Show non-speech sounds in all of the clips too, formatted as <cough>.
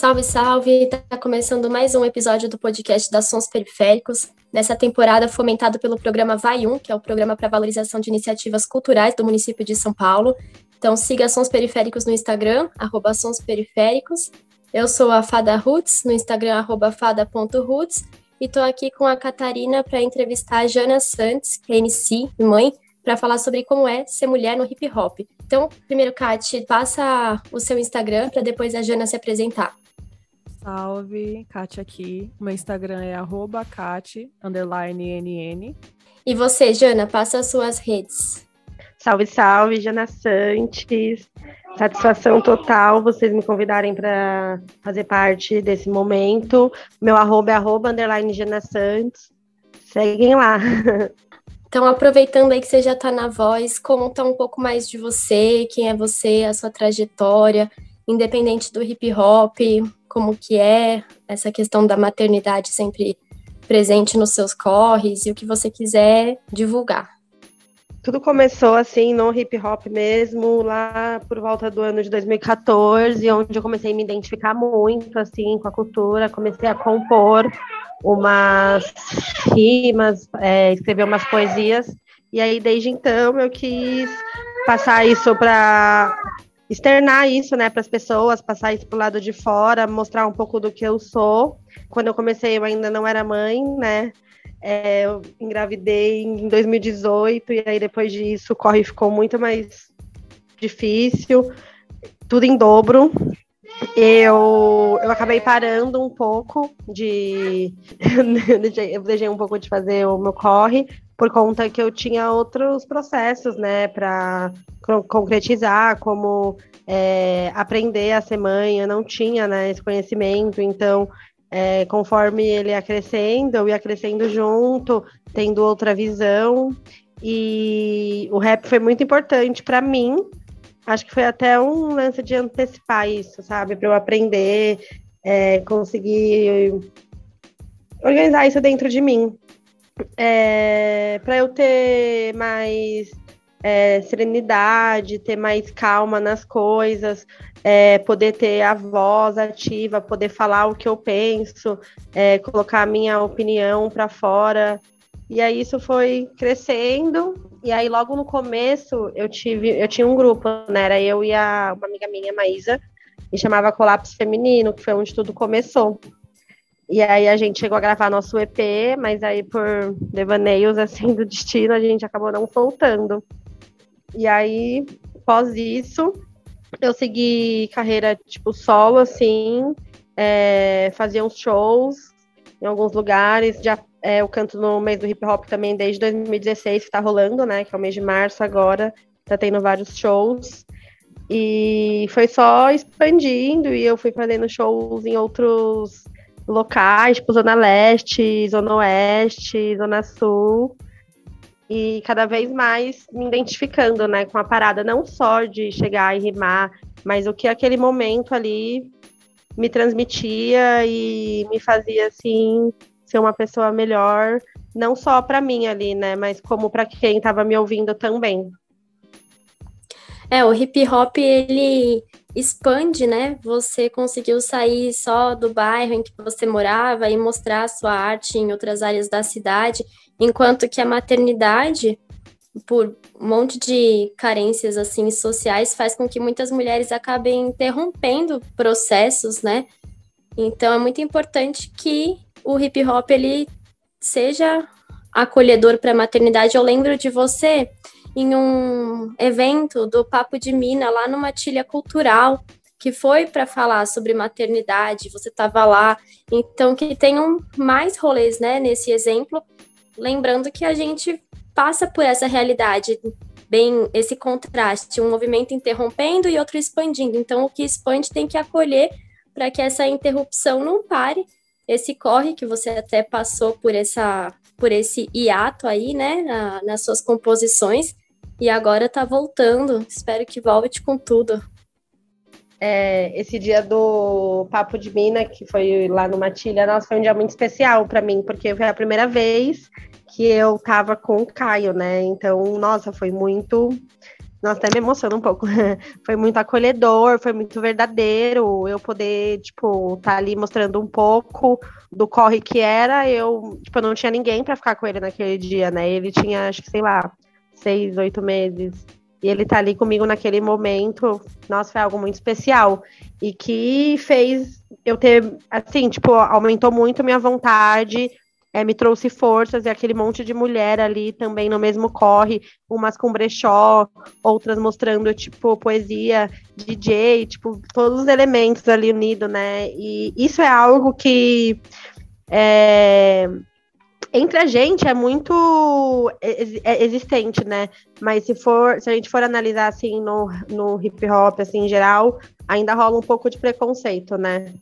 Salve, salve! Está começando mais um episódio do podcast da Sons Periféricos, nessa temporada fomentado pelo programa Vai Um, que é o programa para valorização de iniciativas culturais do município de São Paulo. Então siga Sons Periféricos no Instagram, arroba Sons Periféricos. Eu sou a Fada Roots, no Instagram, arroba fada.roots, e estou aqui com a Catarina para entrevistar a Jana Santos, que é MC mãe, para falar sobre como é ser mulher no hip hop. Então, primeiro, Kat, passa o seu Instagram para depois a Jana se apresentar. Salve, Kat aqui. Meu Instagram é arroba Kat, underline NN. E você, Jana, passa as suas redes. Salve, salve, Jana Santos. Satisfação total vocês me convidarem para fazer parte desse momento. Meu arroba é arroba underline Jana Santos. Seguem lá. <laughs> Então, aproveitando aí que você já está na voz, conta um pouco mais de você, quem é você, a sua trajetória, independente do hip hop, como que é essa questão da maternidade sempre presente nos seus corres e o que você quiser divulgar. Tudo começou assim no hip hop mesmo, lá por volta do ano de 2014, onde eu comecei a me identificar muito assim com a cultura, comecei a compor umas rimas, é, escrever umas poesias. E aí, desde então, eu quis passar isso para externar isso, né, para as pessoas, passar isso para o lado de fora, mostrar um pouco do que eu sou. Quando eu comecei, eu ainda não era mãe, né? É, eu engravidei em 2018 e aí depois disso o corre ficou muito mais difícil, tudo em dobro eu, eu acabei parando um pouco de. <laughs> eu deixei um pouco de fazer o meu corre, por conta que eu tinha outros processos, né, para concretizar, como é, aprender a ser mãe, eu não tinha né, esse conhecimento, então. É, conforme ele ia crescendo, eu ia crescendo junto, tendo outra visão, e o rap foi muito importante para mim, acho que foi até um lance de antecipar isso, sabe? Para eu aprender, é, conseguir organizar isso dentro de mim. É, para eu ter mais é, serenidade, ter mais calma nas coisas, é, poder ter a voz ativa, poder falar o que eu penso, é, colocar a minha opinião para fora. E aí isso foi crescendo. E aí logo no começo eu tive, eu tinha um grupo, né? Era eu e a, uma amiga minha, Maísa, e chamava Colapso Feminino, que foi onde tudo começou. E aí a gente chegou a gravar nosso EP, mas aí por devaneios assim do destino a gente acabou não soltando. E aí, após isso, eu segui carreira tipo solo, assim, é, fazia uns shows em alguns lugares, já é, eu canto no mês do hip hop também desde 2016, que tá rolando, né? Que é o mês de março agora. Tá tendo vários shows. E foi só expandindo e eu fui fazendo shows em outros locais, tipo Zona Leste, Zona Oeste, Zona Sul. E cada vez mais me identificando, né, com a parada, não só de chegar e rimar, mas o que aquele momento ali me transmitia e me fazia, assim, ser uma pessoa melhor, não só para mim ali, né, mas como para quem estava me ouvindo também. É, o hip hop ele expande, né? Você conseguiu sair só do bairro em que você morava e mostrar a sua arte em outras áreas da cidade, enquanto que a maternidade, por um monte de carências assim sociais, faz com que muitas mulheres acabem interrompendo processos, né? Então é muito importante que o hip hop ele seja acolhedor para a maternidade. Eu lembro de você em um evento do Papo de Mina, lá numa tilha cultural, que foi para falar sobre maternidade, você estava lá. Então, que tenham mais rolês né, nesse exemplo, lembrando que a gente passa por essa realidade, bem esse contraste, um movimento interrompendo e outro expandindo. Então, o que expande tem que acolher para que essa interrupção não pare esse corre que você até passou por essa por esse hiato aí, né, na, nas suas composições e agora tá voltando. Espero que volte com tudo. É, esse dia do Papo de Mina, que foi lá no Matilha, nossa, foi um dia muito especial para mim, porque foi a primeira vez que eu tava com o Caio, né? Então, nossa, foi muito nossa, até me emociona um pouco. <laughs> foi muito acolhedor, foi muito verdadeiro. Eu poder, tipo, tá ali mostrando um pouco do corre que era. Eu, tipo, não tinha ninguém para ficar com ele naquele dia, né? Ele tinha, acho que, sei lá, seis, oito meses. E ele tá ali comigo naquele momento. Nossa, foi algo muito especial. E que fez eu ter, assim, tipo, aumentou muito minha vontade é, me trouxe forças e aquele monte de mulher ali também no mesmo corre, umas com brechó, outras mostrando, tipo, poesia, DJ, tipo, todos os elementos ali unidos, né? E isso é algo que é, entre a gente é muito é existente, né? Mas se for, se a gente for analisar assim no, no hip hop assim em geral, ainda rola um pouco de preconceito, né?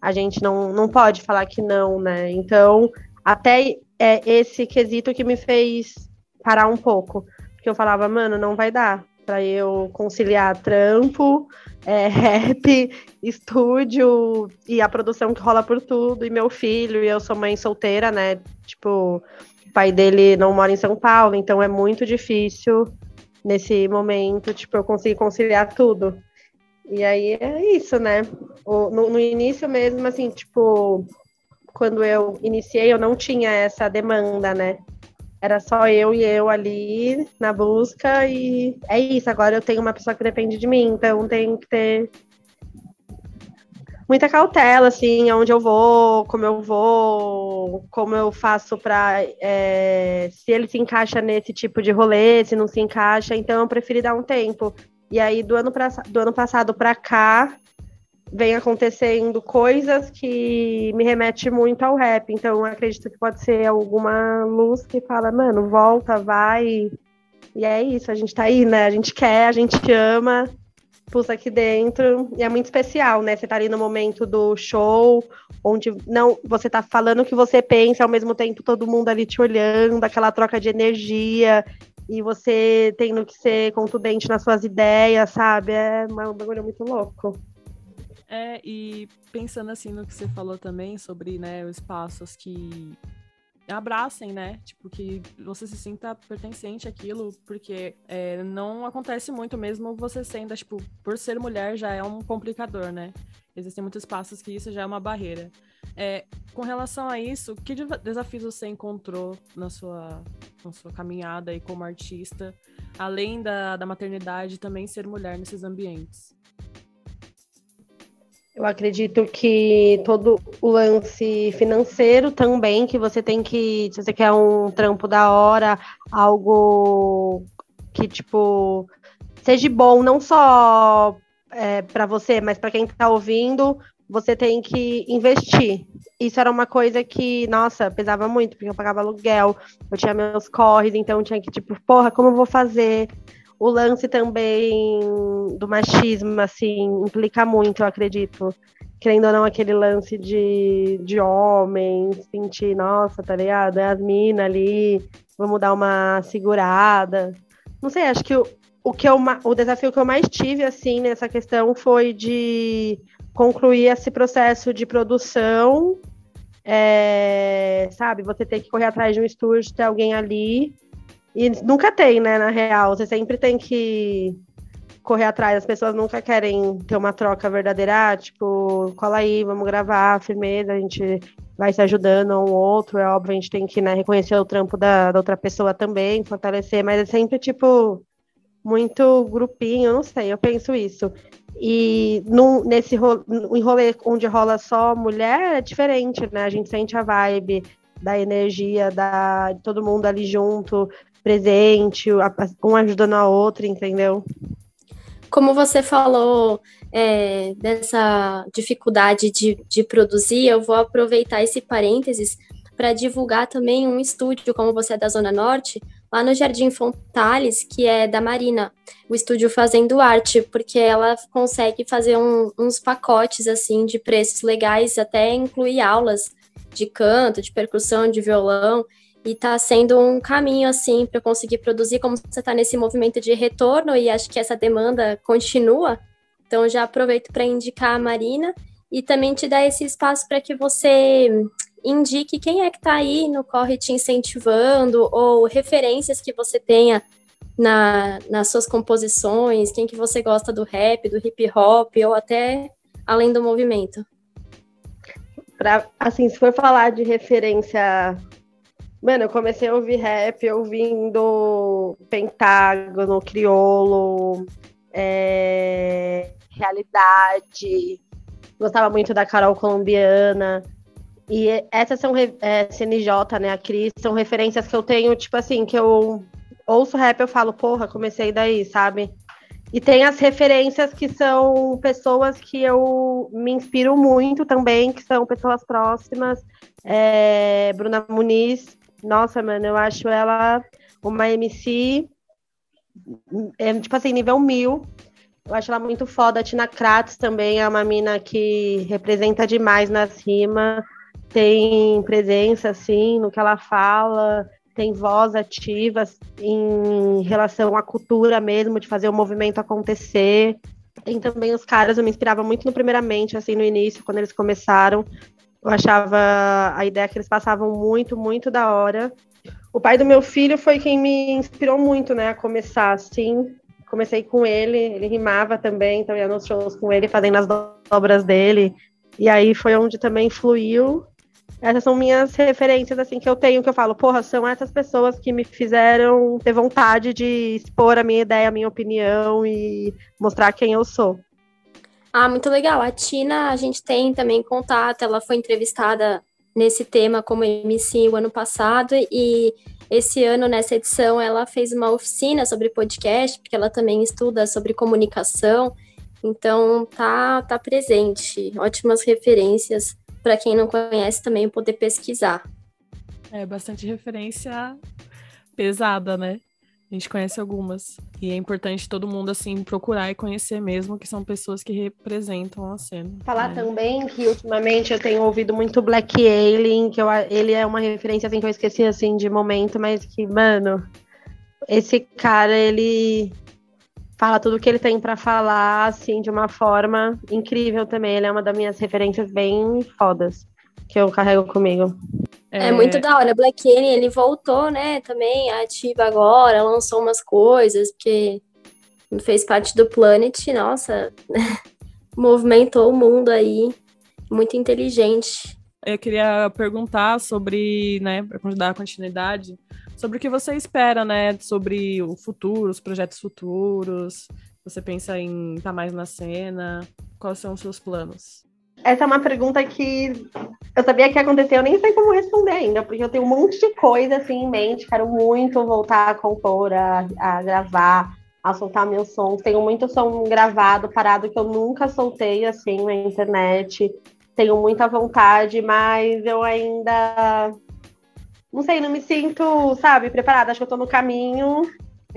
A gente não, não pode falar que não, né? Então, até é, esse quesito que me fez parar um pouco. Porque eu falava, mano, não vai dar para eu conciliar trampo, é, <laughs> rap, estúdio e a produção que rola por tudo, e meu filho, e eu sou mãe solteira, né? Tipo, o pai dele não mora em São Paulo, então é muito difícil nesse momento, tipo, eu conseguir conciliar tudo. E aí é isso, né? No, no início mesmo, assim, tipo, quando eu iniciei, eu não tinha essa demanda, né? Era só eu e eu ali na busca e é isso. Agora eu tenho uma pessoa que depende de mim, então tem que ter muita cautela, assim, aonde eu vou, como eu vou, como eu faço para é, se ele se encaixa nesse tipo de rolê, se não se encaixa, então eu preferi dar um tempo. E aí do ano, pra, do ano passado para cá, vem acontecendo coisas que me remete muito ao rap. Então, acredito que pode ser alguma luz que fala, mano, volta, vai. E é isso, a gente tá aí, né? A gente quer, a gente ama, pulsa aqui dentro. E é muito especial, né? Você tá ali no momento do show, onde não você tá falando o que você pensa, ao mesmo tempo todo mundo ali te olhando, aquela troca de energia. E você tendo que ser contundente nas suas ideias, sabe? É um bagulho muito louco. É, e pensando assim no que você falou também sobre, né, os espaços que abracem, né? Tipo, que você se sinta pertencente àquilo, porque é, não acontece muito mesmo você sendo, tipo, por ser mulher já é um complicador, né? Existem muitos espaços que isso já é uma barreira. É, com relação a isso, que desafios você encontrou na sua, na sua caminhada aí como artista, além da, da maternidade, também ser mulher nesses ambientes? Eu acredito que todo o lance financeiro também, que você tem que, se você quer um trampo da hora, algo que, tipo, seja bom, não só é, para você, mas para quem está ouvindo, você tem que investir. Isso era uma coisa que, nossa, pesava muito, porque eu pagava aluguel, eu tinha meus corres, então tinha que, tipo, porra, como eu vou fazer? O lance também do machismo, assim, implica muito, eu acredito. Querendo ou não, aquele lance de, de homem, sentir, nossa, tá ligado? É as minas ali, vamos dar uma segurada. Não sei, acho que o, o, que eu, o desafio que eu mais tive, assim, nessa questão foi de concluir esse processo de produção, é, sabe? Você ter que correr atrás de um estúdio, ter alguém ali e nunca tem, né, na real. Você sempre tem que correr atrás. As pessoas nunca querem ter uma troca verdadeira. Ah, tipo, cola aí, vamos gravar, firmeza, a gente vai se ajudando um outro. É óbvio, a gente tem que né, reconhecer o trampo da, da outra pessoa também, fortalecer, mas é sempre, tipo, muito grupinho, não sei, eu penso isso. E no, nesse ro, no rolê onde rola só mulher é diferente, né? A gente sente a vibe da energia da, de todo mundo ali junto, presente, um ajudando a outra, entendeu? Como você falou é, dessa dificuldade de, de produzir, eu vou aproveitar esse parênteses para divulgar também um estúdio, como você é da Zona Norte, lá no Jardim Fontales, que é da Marina, o estúdio Fazendo Arte, porque ela consegue fazer um, uns pacotes assim de preços legais, até incluir aulas de canto, de percussão, de violão e está sendo um caminho assim para conseguir produzir como você está nesse movimento de retorno e acho que essa demanda continua. Então já aproveito para indicar a Marina e também te dar esse espaço para que você indique quem é que está aí no corre te incentivando ou referências que você tenha na, nas suas composições? Quem que você gosta do rap, do hip hop ou até além do movimento? Pra, assim, se for falar de referência. Mano, eu comecei a ouvir rap ouvindo Pentágono, Criolo, é, Realidade. Gostava muito da Carol Colombiana. E essas são é, CNJ, né? A Cris, são referências que eu tenho, tipo assim, que eu ouço rap, eu falo, porra, comecei daí, sabe? E tem as referências que são pessoas que eu me inspiro muito também, que são pessoas próximas. É, Bruna Muniz, nossa, mano, eu acho ela uma MC, é, tipo assim, nível mil. Eu acho ela muito foda. A Tina Kratz também é uma mina que representa demais nas rimas, tem presença, assim, no que ela fala tem voz ativa em relação à cultura mesmo, de fazer o movimento acontecer. Tem também os caras, eu me inspirava muito no Primeiramente, assim, no início, quando eles começaram. Eu achava a ideia que eles passavam muito, muito da hora. O pai do meu filho foi quem me inspirou muito, né, a começar, assim. Comecei com ele, ele rimava também, então ia nos shows com ele, fazendo as obras dele. E aí foi onde também fluiu. Essas são minhas referências, assim, que eu tenho, que eu falo, porra, são essas pessoas que me fizeram ter vontade de expor a minha ideia, a minha opinião e mostrar quem eu sou. Ah, muito legal. A Tina, a gente tem também contato, ela foi entrevistada nesse tema como MC o ano passado e esse ano, nessa edição, ela fez uma oficina sobre podcast, porque ela também estuda sobre comunicação, então tá, tá presente. Ótimas referências para quem não conhece também poder pesquisar. É bastante referência pesada, né? A gente conhece algumas. E é importante todo mundo, assim, procurar e conhecer mesmo, que são pessoas que representam a cena. Falar né? também que ultimamente eu tenho ouvido muito Black Alien, que eu, ele é uma referência, assim, que eu esqueci, assim, de momento, mas que, mano, esse cara, ele fala tudo o que ele tem para falar, assim, de uma forma incrível também. Ele é uma das minhas referências bem fodas que eu carrego comigo. É, é muito da hora. Black Alien, ele voltou, né, também ativa agora, lançou umas coisas, porque fez parte do Planet, nossa, <laughs> movimentou o mundo aí, muito inteligente. Eu queria perguntar sobre, né, para dar continuidade, sobre o que você espera, né? Sobre o futuro, os projetos futuros. Você pensa em estar tá mais na cena? Quais são os seus planos? Essa é uma pergunta que eu sabia que ia acontecer, eu nem sei como responder ainda, porque eu tenho um monte de coisa assim em mente, quero muito voltar a compor, a, a gravar, a soltar meus sons. Tenho muito som gravado, parado, que eu nunca soltei assim na internet. Tenho muita vontade, mas eu ainda não sei, não me sinto, sabe, preparada. Acho que eu tô no caminho,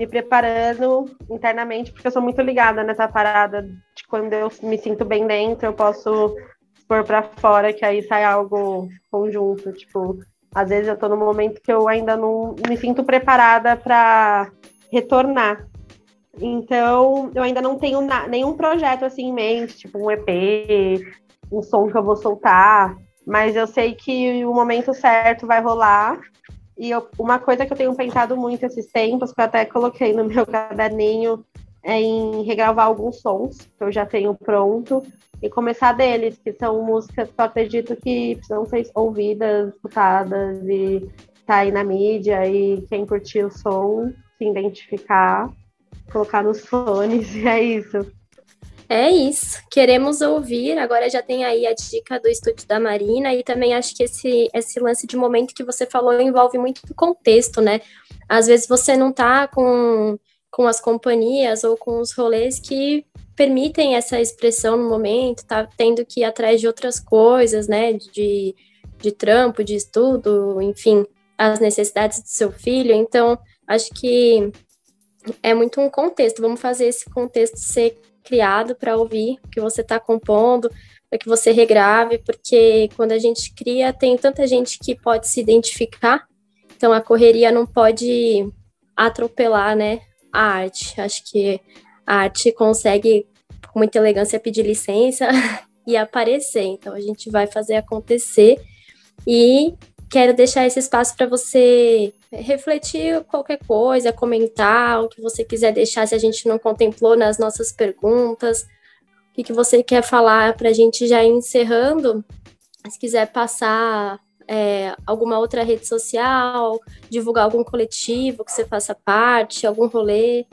me preparando internamente, porque eu sou muito ligada nessa parada de quando eu me sinto bem dentro, eu posso expor para fora, que aí sai algo conjunto. Tipo, às vezes eu tô no momento que eu ainda não me sinto preparada para retornar. Então, eu ainda não tenho nenhum projeto assim em mente, tipo um EP, um som que eu vou soltar. Mas eu sei que o momento certo vai rolar. E eu, uma coisa que eu tenho pensado muito esses tempos, que eu até coloquei no meu <laughs> caderninho, é em regravar alguns sons que eu já tenho pronto e começar deles, que são músicas que eu acredito que precisam ser ouvidas, escutadas e tá aí na mídia e quem curtir o som se identificar, colocar nos fones <laughs> e é isso. É isso. Queremos ouvir. Agora já tem aí a dica do estúdio da Marina e também acho que esse, esse lance de momento que você falou envolve muito contexto, né? Às vezes você não tá com, com as companhias ou com os rolês que permitem essa expressão no momento, tá tendo que ir atrás de outras coisas, né? De, de trampo, de estudo, enfim, as necessidades do seu filho. Então, acho que é muito um contexto. Vamos fazer esse contexto ser criado para ouvir o que você está compondo, para que você regrave, porque quando a gente cria, tem tanta gente que pode se identificar, então a correria não pode atropelar, né, a arte. Acho que a arte consegue, com muita elegância, pedir licença <laughs> e aparecer. Então a gente vai fazer acontecer e quero deixar esse espaço para você refletir qualquer coisa, comentar o que você quiser deixar se a gente não contemplou nas nossas perguntas, o que, que você quer falar para a gente já ir encerrando. Se quiser passar é, alguma outra rede social, divulgar algum coletivo que você faça parte, algum rolê.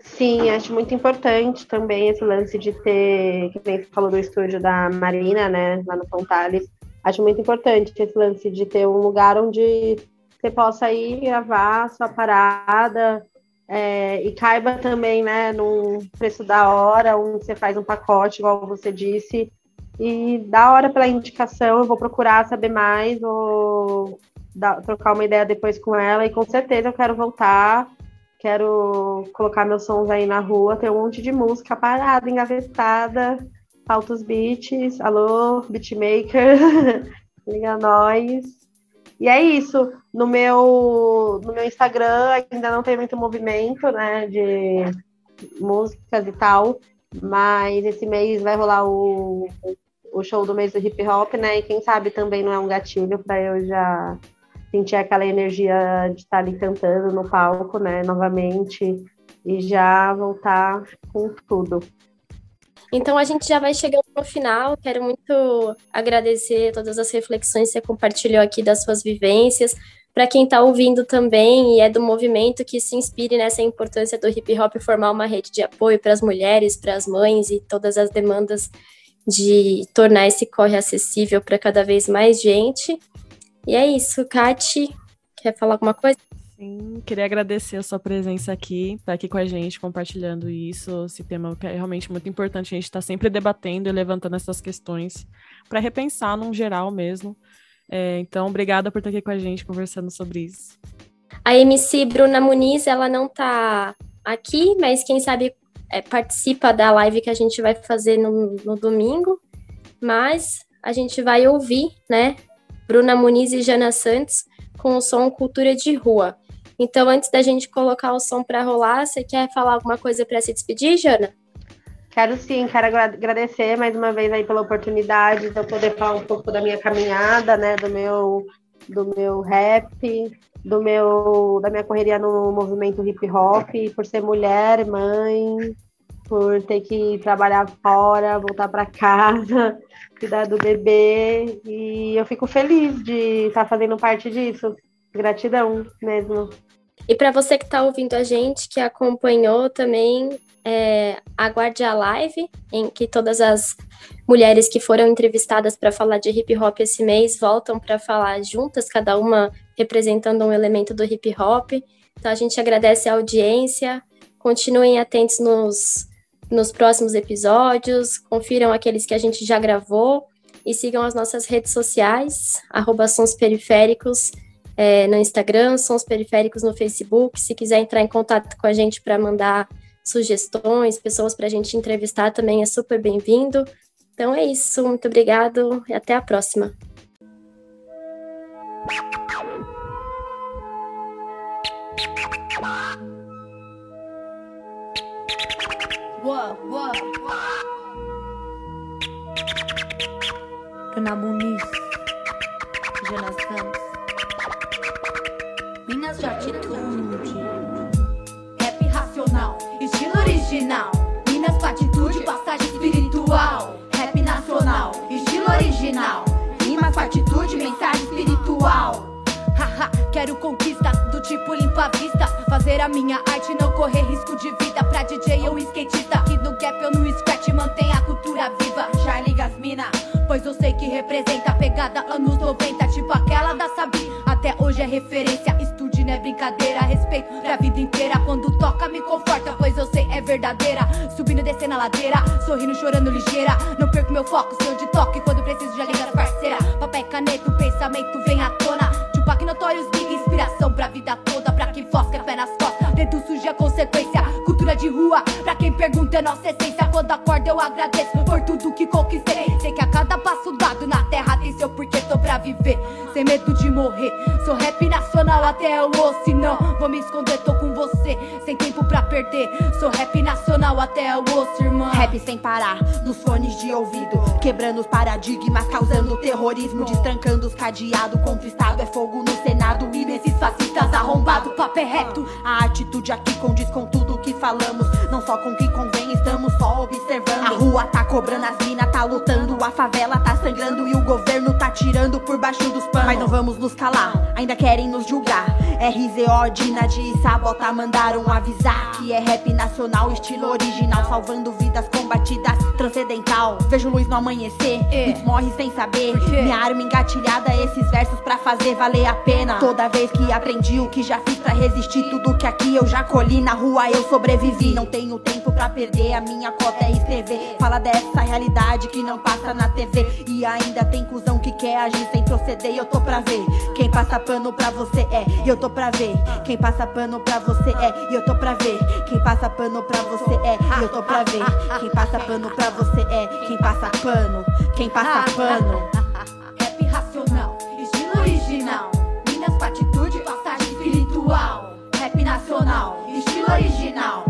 Sim, acho muito importante também esse lance de ter, que nem falou do estúdio da Marina, né, lá no Fontales. Acho muito importante esse lance de ter um lugar onde você possa ir gravar sua parada é, e caiba também, né, num preço da hora, onde você faz um pacote, igual você disse, e da hora pela indicação, eu vou procurar saber mais, vou dar, trocar uma ideia depois com ela, e com certeza eu quero voltar, quero colocar meus sons aí na rua, tem um monte de música parada, engavetada, falta os beats, alô, beatmaker, <laughs> liga nós. E é isso. No meu, no meu Instagram ainda não tem muito movimento, né, de músicas e tal, mas esse mês vai rolar o, o show do mês do hip hop, né? E quem sabe também não é um gatilho para eu já sentir aquela energia de estar ali cantando no palco, né, novamente e já voltar com tudo. Então a gente já vai chegando no final. Quero muito agradecer todas as reflexões que você compartilhou aqui das suas vivências. Para quem está ouvindo também e é do movimento que se inspire nessa importância do hip hop formar uma rede de apoio para as mulheres, para as mães e todas as demandas de tornar esse corre acessível para cada vez mais gente. E é isso, Kati, quer falar alguma coisa? Sim, queria agradecer a sua presença aqui, estar tá aqui com a gente, compartilhando isso, esse tema que é realmente muito importante. A gente está sempre debatendo e levantando essas questões para repensar num geral mesmo. É, então, obrigada por estar aqui com a gente conversando sobre isso. A MC Bruna Muniz, ela não está aqui, mas quem sabe é, participa da live que a gente vai fazer no, no domingo. Mas a gente vai ouvir, né? Bruna Muniz e Jana Santos com o som Cultura de Rua. Então, antes da gente colocar o som para rolar, você quer falar alguma coisa para se despedir, Jana? Quero sim, quero agradecer mais uma vez aí pela oportunidade de eu poder falar um pouco da minha caminhada, né, do meu do meu rap, do meu da minha correria no movimento hip hop, por ser mulher, mãe, por ter que trabalhar fora, voltar para casa, <laughs> cuidar do bebê, e eu fico feliz de estar fazendo parte disso. Gratidão mesmo. E para você que está ouvindo a gente, que acompanhou também, é, aguarde a live, em que todas as mulheres que foram entrevistadas para falar de hip hop esse mês voltam para falar juntas, cada uma representando um elemento do hip hop. Então a gente agradece a audiência, continuem atentos nos, nos próximos episódios, confiram aqueles que a gente já gravou. E sigam as nossas redes sociais, arroba Sons Periféricos, é, no Instagram, Sons Periféricos no Facebook. Se quiser entrar em contato com a gente para mandar sugestões, pessoas para a gente entrevistar também é super bem-vindo. Então é isso, muito obrigado e até a próxima. Jonas Santos. Minas de atitude. Rap racional, estilo original. Minas com atitude, passagem espiritual. Rap nacional, estilo original. Rima com atitude, mensagem espiritual. Haha, quero conquista do tipo limpa a vista. Fazer a minha arte, não correr risco de vida. Pra DJ ou skatista, aqui no gap ou no scratch, mantém a cultura viva. Charlie Gasmina, pois eu sei que representa a pegada anos 90, tipo aquela da Sabi. Até hoje é referência não é brincadeira. Respeito pra vida inteira. Quando toca, me conforta, pois eu sei é verdadeira. Subindo descendo a ladeira, sorrindo, chorando ligeira. Não perco meu foco, sei onde toque. Quando preciso, já liga parceira. Papel e caneta, o pensamento vem à tona. Tupac notórios, big inspiração pra vida toda. Pra quem fosca é pé nas costas, dentro surge a consequência. Cultura de rua, pra quem pergunta é nossa essência. Quando acordo, eu agradeço por tudo que conquistei. Sei que a cada passo dado na terra tem seu porquê, pra viver, sem medo de morrer. Sou rap nacional até o osso, não. Vou me esconder, tô com você, sem tempo pra perder. Sou rap nacional até o osso, irmão. Rap sem parar, nos fones de ouvido, quebrando os paradigmas, causando terrorismo, destrancando os cadeados. Conquistado é fogo no Senado e nesses fascistas arrombado, papo é reto. A atitude aqui condiz com tudo que falamos, não só com o que convém, estamos só observando. A rua tá cobrando, as minas tá lutando, a favela tá sangrando e o governo tá tirando por baixo dos panos. Mas não vamos nos calar, ainda querem nos julgar. RZO, Dina de Sabota mandaram avisar que é rap nacional, estilo original, salvando vidas combatidas, transcendental. Vejo luz no amanhecer, É. morre sem saber. Minha arma engatilhada, esses versos pra fazer valer a pena. Toda vez que aprendi o que já fiz pra resistir, tudo que aqui eu já colhi na rua eu sobrevivi. Não tenho tempo pra perder, a minha cota é escrever. Fala dessa realidade que não passa na TV. E ainda tem cuzão que quer agir sem proceder. E eu tô pra ver. Quem passa pano pra você é, e eu tô pra ver. Quem passa pano pra você é, eu tô pra ver. Quem passa pano pra você é, eu tô pra ver. Quem passa pano pra você é, quem passa pano, quem passa pano. Rap racional, estilo original. Minas com atitude, passagem espiritual. Rap nacional, estilo original.